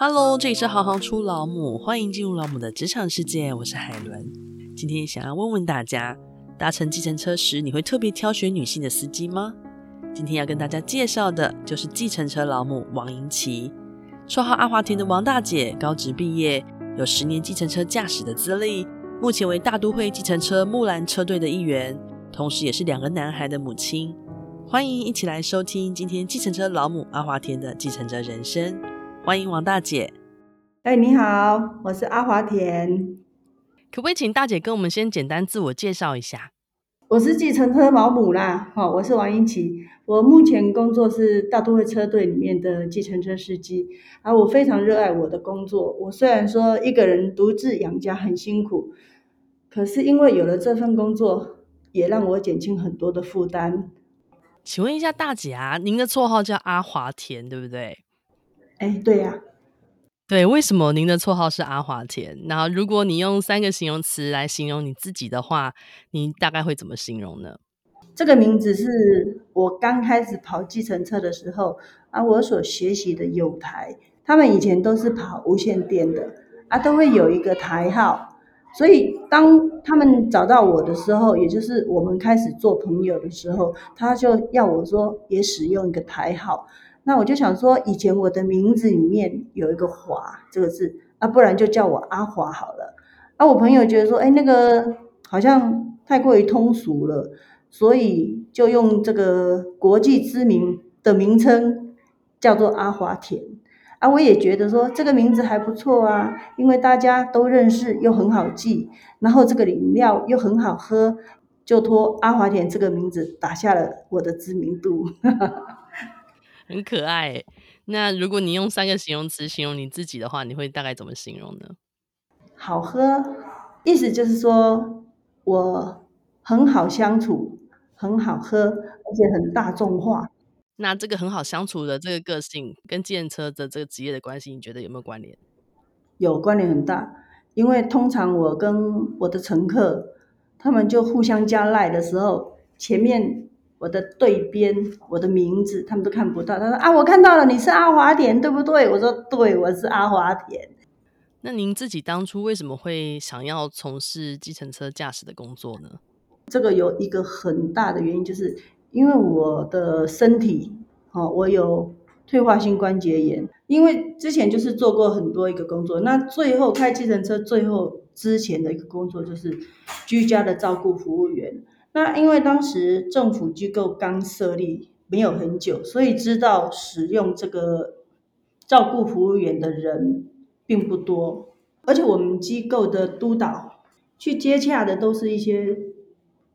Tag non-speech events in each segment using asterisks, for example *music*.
Hello，这里是行行出老母，欢迎进入老母的职场世界，我是海伦。今天想要问问大家，搭乘计程车时，你会特别挑选女性的司机吗？今天要跟大家介绍的就是计程车老母王莹琪，绰号阿华田的王大姐，高职毕业，有十年计程车驾驶的资历，目前为大都会计程车木兰车队的一员，同时也是两个男孩的母亲。欢迎一起来收听今天计程车老母阿华田的计程车人生。欢迎王大姐。哎，你好，我是阿华田。可不可以请大姐跟我们先简单自我介绍一下？我是计程车保姆啦，好，我是王英琪。我目前工作是大都会车队里面的计程车司机，啊，我非常热爱我的工作。我虽然说一个人独自养家很辛苦，可是因为有了这份工作，也让我减轻很多的负担。请问一下大姐啊，您的绰号叫阿华田，对不对？哎，对呀、啊，对，为什么您的绰号是阿华田？然后如果你用三个形容词来形容你自己的话，你大概会怎么形容呢？这个名字是我刚开始跑计程车的时候啊，我所学习的友台，他们以前都是跑无线电的啊，都会有一个台号。所以，当他们找到我的时候，也就是我们开始做朋友的时候，他就要我说也使用一个台号。那我就想说，以前我的名字里面有一个“华”这个字，啊，不然就叫我阿华好了。啊，我朋友觉得说，哎，那个好像太过于通俗了，所以就用这个国际知名的名称叫做阿华田。啊，我也觉得说这个名字还不错啊，因为大家都认识又很好记，然后这个饮料又很好喝，就托阿华田这个名字打下了我的知名度，*laughs* 很可爱。那如果你用三个形容词形容你自己的话，你会大概怎么形容呢？好喝，意思就是说我很好相处，很好喝，而且很大众化。那这个很好相处的这个个性，跟建车的这个职业的关系，你觉得有没有关联？有关联很大，因为通常我跟我的乘客，他们就互相加赖的时候，前面我的对边我的名字他们都看不到。他说啊，我看到了，你是阿华田，对不对？我说对，我是阿华田。那您自己当初为什么会想要从事计程车驾驶的工作呢？这个有一个很大的原因就是。因为我的身体，哦，我有退化性关节炎。因为之前就是做过很多一个工作，那最后开计程车，最后之前的一个工作就是居家的照顾服务员。那因为当时政府机构刚设立没有很久，所以知道使用这个照顾服务员的人并不多，而且我们机构的督导去接洽的都是一些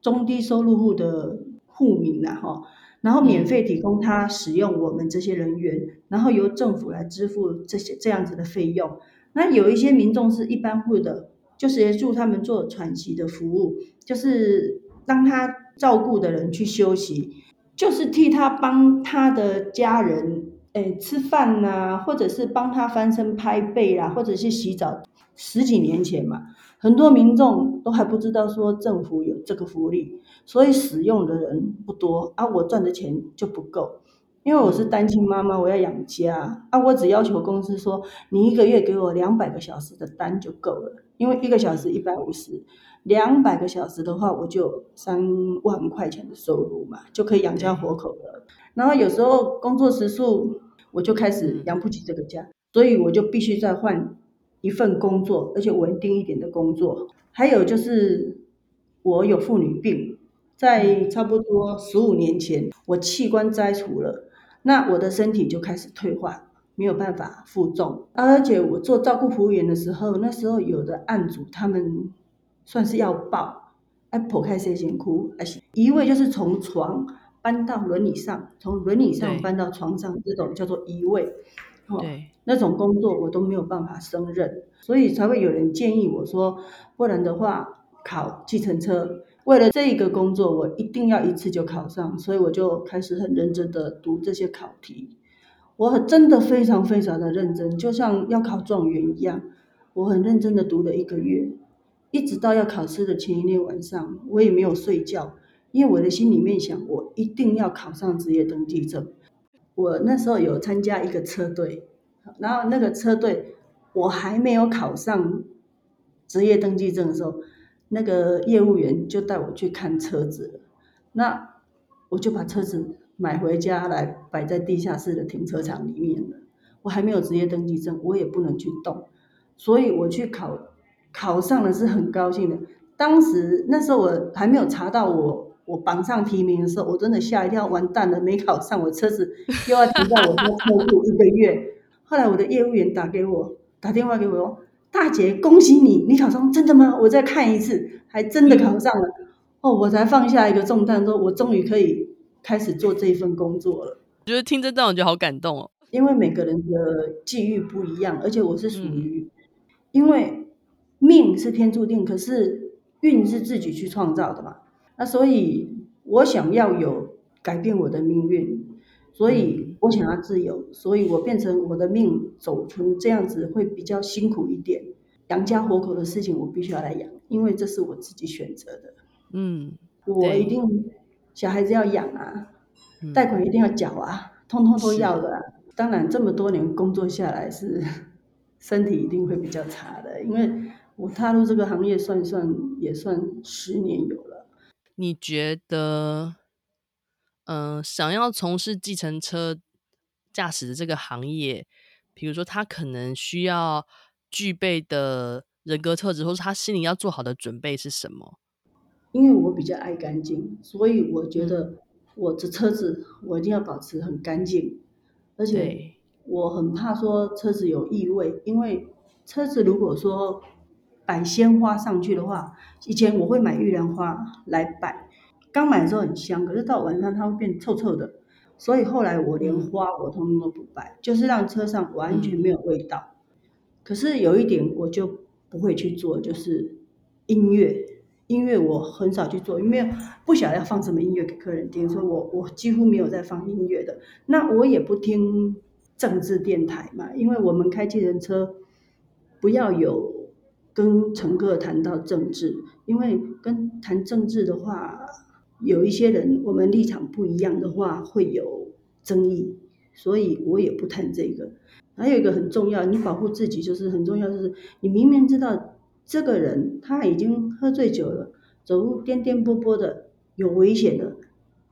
中低收入户的。户民呐，哈，然后免费提供他使用我们这些人员，然后由政府来支付这些这样子的费用。那有一些民众是一般户的，就是协助他们做喘息的服务，就是让他照顾的人去休息，就是替他帮他的家人，诶，吃饭呐，或者是帮他翻身拍背啦，或者是洗澡。十几年前嘛。很多民众都还不知道说政府有这个福利，所以使用的人不多啊。我赚的钱就不够，因为我是单亲妈妈，我要养家啊。我只要求公司说，你一个月给我两百个小时的单就够了，因为一个小时一百五十，两百个小时的话，我就三万块钱的收入嘛，就可以养家活口了。然后有时候工作时数，我就开始养不起这个家，所以我就必须再换。一份工作，而且稳定一点的工作。还有就是，我有妇女病，在差不多十五年前，我器官摘除了，那我的身体就开始退化，没有办法负重。而且我做照顾服务员的时候，那时候有的案主他们算是要抱，哎，剖开谁先哭，而且移位就是从床搬到轮椅上，从轮椅上搬到床上，这种叫做移位。对，那种工作我都没有办法胜任，所以才会有人建议我说，不然的话考计程车。为了这一个工作，我一定要一次就考上，所以我就开始很认真的读这些考题。我真的非常非常的认真，就像要考状元一样，我很认真的读了一个月，一直到要考试的前一天晚上，我也没有睡觉，因为我的心里面想，我一定要考上职业登记证。我那时候有参加一个车队，然后那个车队我还没有考上职业登记证的时候，那个业务员就带我去看车子，那我就把车子买回家来摆在地下室的停车场里面了。我还没有职业登记证，我也不能去动，所以我去考，考上了是很高兴的。当时那时候我还没有查到我我榜上提名的时候，我真的吓一跳，完蛋了，没考上，我车子又要停在我家车库一个月。后来我的业务员打给我，打电话给我说：“大姐，恭喜你，你考上，真的吗？”我再看一次，还真的考上了。哦，我才放下一个重担，说我终于可以开始做这一份工作了。我觉得听这段我觉得好感动哦。因为每个人的际遇不一样，而且我是属于，因为命是天注定，可是运是自己去创造的嘛。那所以我想要有改变我的命运，所以我想要自由，所以我变成我的命走成这样子会比较辛苦一点，养家活口的事情我必须要来养，因为这是我自己选择的。嗯，我一定小孩子要养啊，贷款一定要缴啊，通通都要的啊。当然，这么多年工作下来，是 *laughs* 身体一定会比较差的。因为我踏入这个行业，算算也算十年有了。你觉得，嗯、呃，想要从事计程车驾驶的这个行业，比如说他可能需要具备的人格特质，或是他心里要做好的准备是什么？因为我比较爱干净，所以我觉得我的车子我一定要保持很干净。而且我很怕说车子有异味，因为车子如果说摆鲜花上去的话，以前我会买玉兰花来摆，刚买的时候很香，可是到晚上它会变臭臭的，所以后来我连花我通通都不摆，就是让车上完全没有味道。可是有一点我就不会去做，就是音乐。音乐我很少去做，因为不晓得要放什么音乐给客人听，所以我我几乎没有在放音乐的。那我也不听政治电台嘛，因为我们开计程车不要有跟乘客谈到政治，因为跟谈政治的话，有一些人我们立场不一样的话会有争议，所以我也不谈这个。还有一个很重要，你保护自己就是很重要，就是你明明知道。这个人他已经喝醉酒了，走路颠颠簸簸的，有危险的，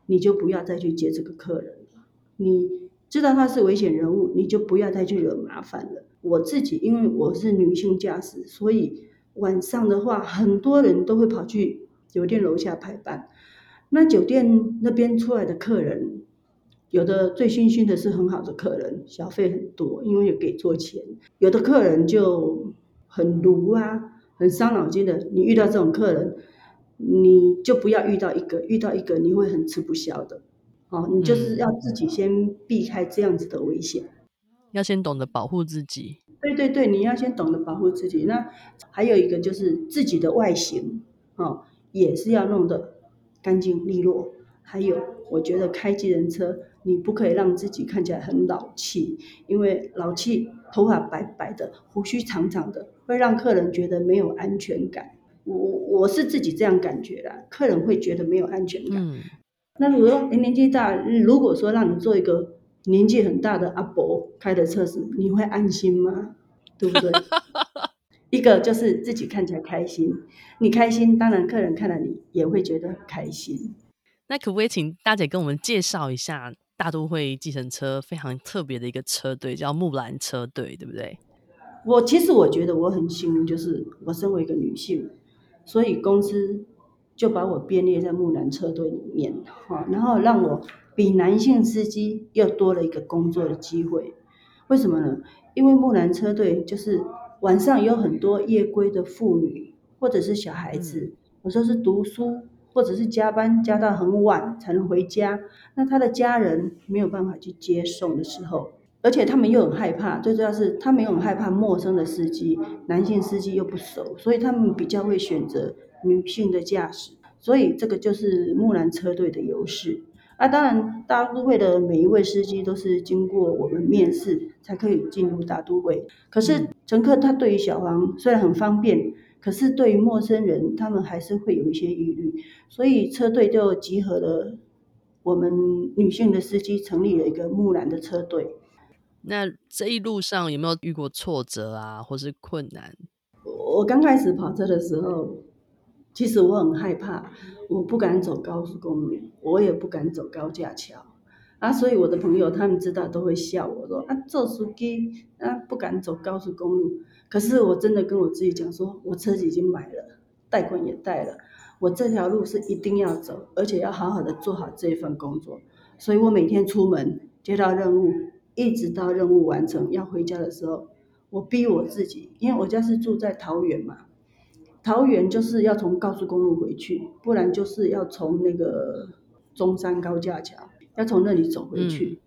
你就不要再去接这个客人了。你知道他是危险人物，你就不要再去惹麻烦了。我自己因为我是女性驾驶，所以晚上的话，很多人都会跑去酒店楼下排班。那酒店那边出来的客人，有的醉醺醺的是很好的客人，小费很多，因为有给错钱。有的客人就很卢啊。很伤脑筋的，你遇到这种客人，你就不要遇到一个，遇到一个你会很吃不消的。哦，你就是要自己先避开这样子的危险，要先懂得保护自己。对对对，你要先懂得保护自己。那还有一个就是自己的外形，哦，也是要弄得干净利落。还有，我觉得开计程车，你不可以让自己看起来很老气，因为老气，头发白白的，胡须长长的，会让客人觉得没有安全感。我我是自己这样感觉的，客人会觉得没有安全感。嗯、那如果说年纪大，如果说让你做一个年纪很大的阿伯开的车子，你会安心吗？对不对？*laughs* 一个就是自己看起来开心，你开心，当然客人看了你也会觉得很开心。那可不可以请大姐跟我们介绍一下大都会计程车非常特别的一个车队，叫木兰车队，对不对？我其实我觉得我很幸运，就是我身为一个女性，所以公司就把我编列在木兰车队里面，哈，然后让我比男性司机又多了一个工作的机会。为什么呢？因为木兰车队就是晚上有很多夜归的妇女或者是小孩子，有时候是读书。或者是加班加到很晚才能回家，那他的家人没有办法去接送的时候，而且他们又很害怕，最主要是他们又很害怕陌生的司机，男性司机又不熟，所以他们比较会选择女性的驾驶，所以这个就是木兰车队的优势。啊，当然大都会的每一位司机都是经过我们面试才可以进入大都会，可是乘客他对于小黄虽然很方便。可是对于陌生人，他们还是会有一些疑虑，所以车队就集合了我们女性的司机，成立了一个木兰的车队。那这一路上有没有遇过挫折啊，或是困难？我刚开始跑车的时候，其实我很害怕，我不敢走高速公路，我也不敢走高架桥啊。所以我的朋友他们知道都会笑我说啊，做司机啊不敢走高速公路。可是我真的跟我自己讲说，我车子已经买了，贷款也贷了，我这条路是一定要走，而且要好好的做好这一份工作。所以我每天出门接到任务。一直到任务完成要回家的时候，我逼我自己，因为我家是住在桃园嘛，桃园就是要从高速公路回去，不然就是要从那个中山高架桥，要从那里走回去。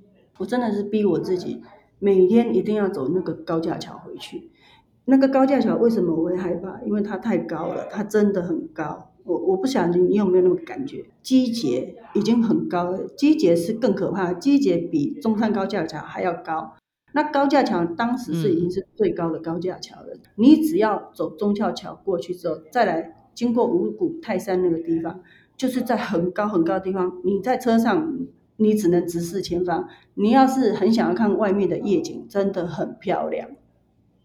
嗯。我真的是逼我自己，每天一定要走那个高架桥回去。那个高架桥为什么我会害怕？因为它太高了，它真的很高。我我不晓得你有没有那种感觉，基捷已经很高了，基捷是更可怕，基捷比中山高架桥还要高。那高架桥当时是已经是最高的高架桥了，嗯、你只要走中翘桥过去之后，再来经过五谷泰山那个地方，就是在很高很高的地方，你在车上你只能直视前方，你要是很想要看外面的夜景，真的很漂亮，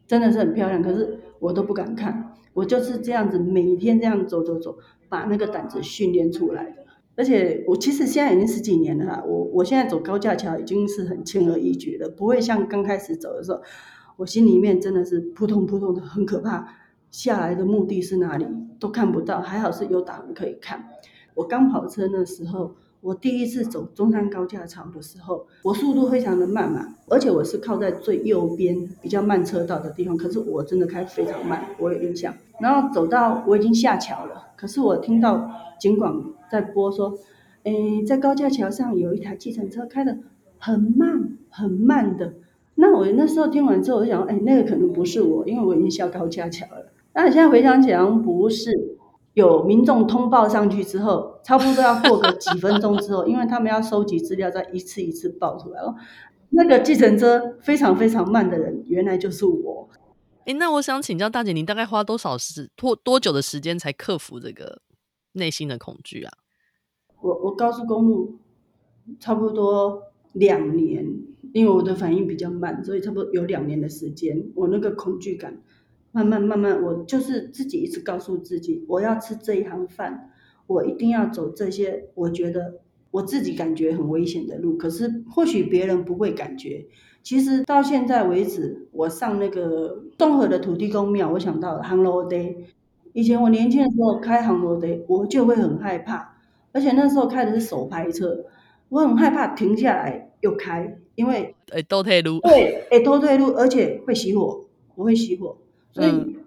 真的是很漂亮，可是我都不敢看。我就是这样子，每天这样走走走，把那个胆子训练出来的。而且我其实现在已经十几年了，我我现在走高架桥已经是很轻而易举了，不会像刚开始走的时候，我心里面真的是扑通扑通的，很可怕。下来的目的是哪里都看不到，还好是有挡可以看。我刚跑车那时候。我第一次走中山高架桥的时候，我速度非常的慢嘛，而且我是靠在最右边比较慢车道的地方，可是我真的开非常慢，我有印象。然后走到我已经下桥了，可是我听到警广在播说，诶，在高架桥上有一台计程车开得很慢很慢的。那我那时候听完之后，我就想，诶，那个可能不是我，因为我已经下高架桥了。那你现在回想起来，不是。有民众通报上去之后，差不多要过个几分钟之后，因为他们要收集资料，再一次一次报出来哦。那个计程车非常非常慢的人，原来就是我。哎，那我想请教大姐，你大概花多少时多多久的时间才克服这个内心的恐惧啊？我我高速公路差不多两年，因为我的反应比较慢，所以差不多有两年的时间，我那个恐惧感。慢慢慢慢，我就是自己一直告诉自己，我要吃这一行饭，我一定要走这些我觉得我自己感觉很危险的路。可是或许别人不会感觉。其实到现在为止，我上那个东河的土地公庙，我想到了行路地。以前我年轻的时候开行路地，我就会很害怕，而且那时候开的是手排车，我很害怕停下来又开，因为诶倒退路，对，诶倒退路，而且会熄火，我会熄火。所以，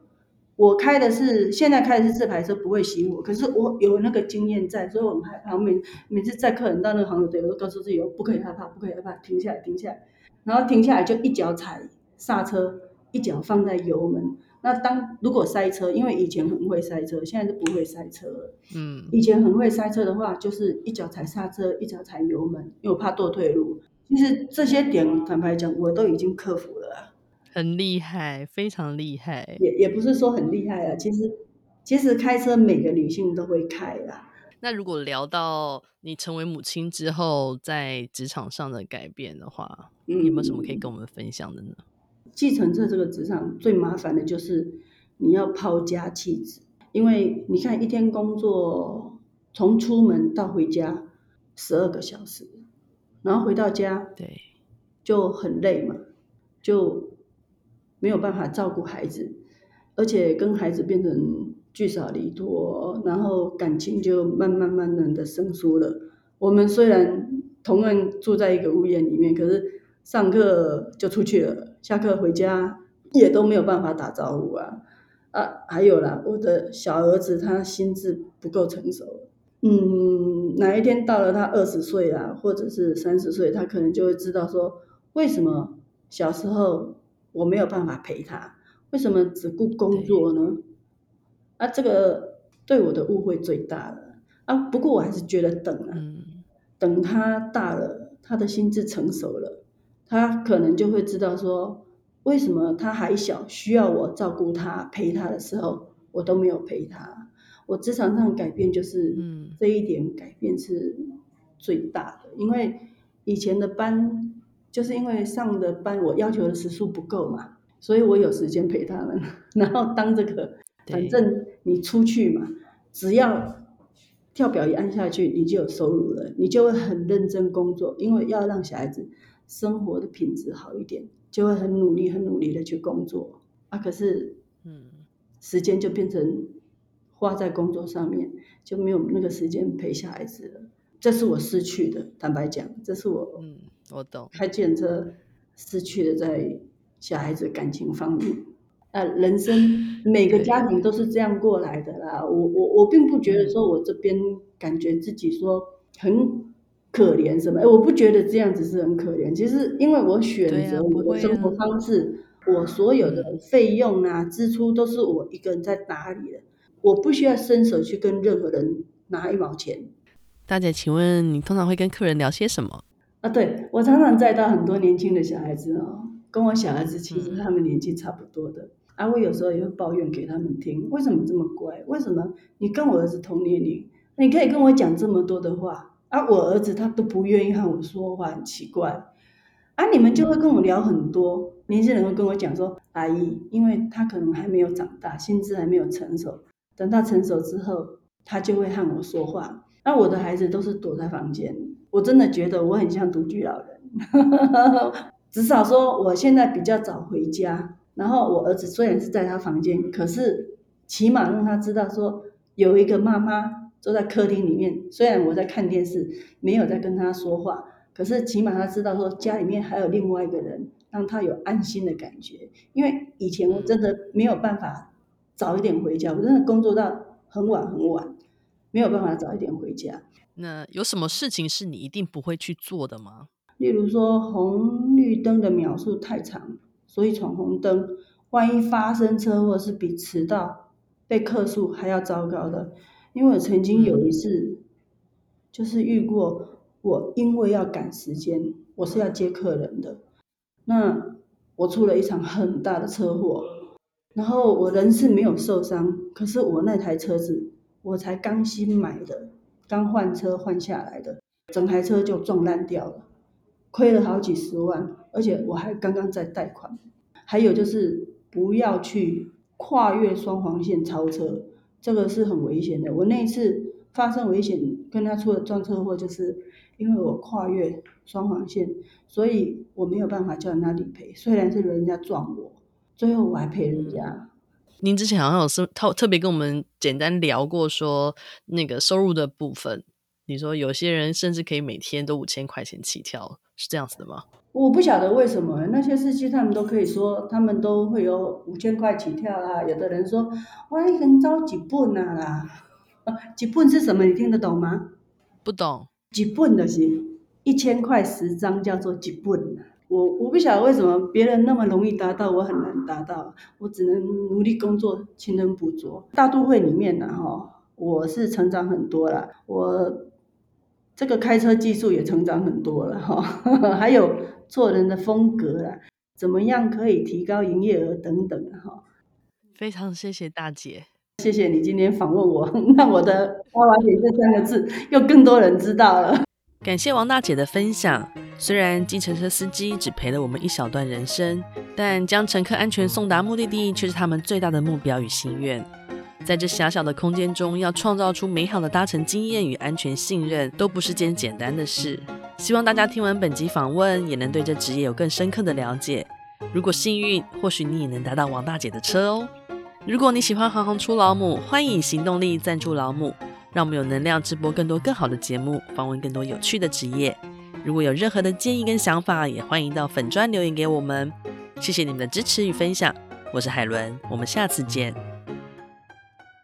我开的是现在开的是这排车，不会熄火。可是我有那个经验在，所以我很害怕。每每次载客人到那个航路，我都告诉自己，不可以害怕，不可以害怕，停下来，停下来。然后停下来就一脚踩刹车，一脚放在油门。那当如果塞车，因为以前很会塞车，现在是不会塞车了。嗯，以前很会塞车的话，就是一脚踩刹车，一脚踩油门，因为我怕堕退路。其实这些点，坦白讲，我都已经克服了。很厉害，非常厉害。也也不是说很厉害啊，其实其实开车每个女性都会开啦。那如果聊到你成为母亲之后，在职场上的改变的话，嗯，有没有什么可以跟我们分享的呢？继承者这个职场最麻烦的就是你要抛家弃子，因为你看一天工作从出门到回家十二个小时，然后回到家对就很累嘛，就。没有办法照顾孩子，而且跟孩子变成聚少离多，然后感情就慢慢慢慢的生疏了。我们虽然同样住在一个屋檐里面，可是上课就出去了，下课回家也都没有办法打招呼啊啊！还有啦，我的小儿子他心智不够成熟，嗯，哪一天到了他二十岁啦，或者是三十岁，他可能就会知道说，为什么小时候。我没有办法陪他，为什么只顾工作呢？啊，这个对我的误会最大了啊！不过我还是觉得等啊，嗯、等他大了，他的心智成熟了，他可能就会知道说，为什么他还小，需要我照顾他、陪他的时候，我都没有陪他。我职场上改变就是，这一点改变是最大的，因为以前的班。就是因为上的班我要求的时数不够嘛，所以我有时间陪他们。*laughs* 然后当这个，反正你出去嘛，只要跳表一按下去，你就有收入了，你就会很认真工作，因为要让小孩子生活的品质好一点，就会很努力、很努力的去工作啊。可是，嗯，时间就变成花在工作上面，就没有那个时间陪小孩子了。这是我失去的，坦白讲，这是我，嗯，我懂，开计程车失去了在小孩子感情方面。呃，人生 *laughs* 每个家庭都是这样过来的啦。我我我并不觉得说我这边感觉自己说很可怜什么，哎，我不觉得这样子是很可怜。其实因为我选择我的生活方式，啊啊、我所有的费用啊支出都是我一个人在打理的，我不需要伸手去跟任何人拿一毛钱。大姐，请问你通常会跟客人聊些什么？啊，对，我常常载到很多年轻的小孩子哦，跟我小孩子其实他们年纪差不多的。嗯、啊，我有时候也会抱怨给他们听，为什么这么乖？为什么你跟我儿子同年龄，你可以跟我讲这么多的话？啊，我儿子他都不愿意和我说话，很奇怪。啊，你们就会跟我聊很多，年轻人会跟我讲说，阿姨，因为他可能还没有长大，心智还没有成熟，等到成熟之后，他就会和我说话。那我的孩子都是躲在房间，我真的觉得我很像独居老人。至少说我现在比较早回家，然后我儿子虽然是在他房间，可是起码让他知道说有一个妈妈坐在客厅里面。虽然我在看电视，没有在跟他说话，可是起码他知道说家里面还有另外一个人，让他有安心的感觉。因为以前我真的没有办法早一点回家，我真的工作到很晚很晚。没有办法早一点回家。那有什么事情是你一定不会去做的吗？例如说红绿灯的秒数太长，所以闯红灯，万一发生车祸是比迟到被客诉还要糟糕的。因为我曾经有一次，就是遇过，我因为要赶时间，我是要接客人的，那我出了一场很大的车祸，然后我人是没有受伤，可是我那台车子。我才刚新买的，刚换车换下来的，整台车就撞烂掉了，亏了好几十万，而且我还刚刚在贷款。还有就是不要去跨越双黄线超车，这个是很危险的。我那一次发生危险，跟他出了撞车祸，就是因为我跨越双黄线，所以我没有办法叫人家理赔。虽然是人家撞我，最后我还赔人家。您之前好像有是特特别跟我们简单聊过，说那个收入的部分，你说有些人甚至可以每天都五千块钱起跳，是这样子的吗？我不晓得为什么那些司机他们都可以说，他们都会有五千块起跳啦。有的人说，哇，你很着急本啊啦，啊，几本是什么？你听得懂吗？不懂，几本的是一千块十张，叫做几本。我我不晓得为什么别人那么容易达到，我很难达到。我只能努力工作，勤能补拙。大都会里面呢，哈，我是成长很多了。我这个开车技术也成长很多了，哈，*laughs* 还有做人的风格啦，怎么样可以提高营业额等等，哈。非常谢谢大姐，谢谢你今天访问我，*laughs* 让我的“娃娃姐”这三个字又更多人知道了。感谢王大姐的分享。虽然计程车司机只陪了我们一小段人生，但将乘客安全送达目的地却是他们最大的目标与心愿。在这狭小的空间中，要创造出美好的搭乘经验与安全信任，都不是件简单的事。希望大家听完本集访问，也能对这职业有更深刻的了解。如果幸运，或许你也能搭到王大姐的车哦。如果你喜欢行行出老母，欢迎行动力赞助老母。让我们有能量直播更多更好的节目，访问更多有趣的职业。如果有任何的建议跟想法，也欢迎到粉砖留言给我们。谢谢你们的支持与分享，我是海伦，我们下次见。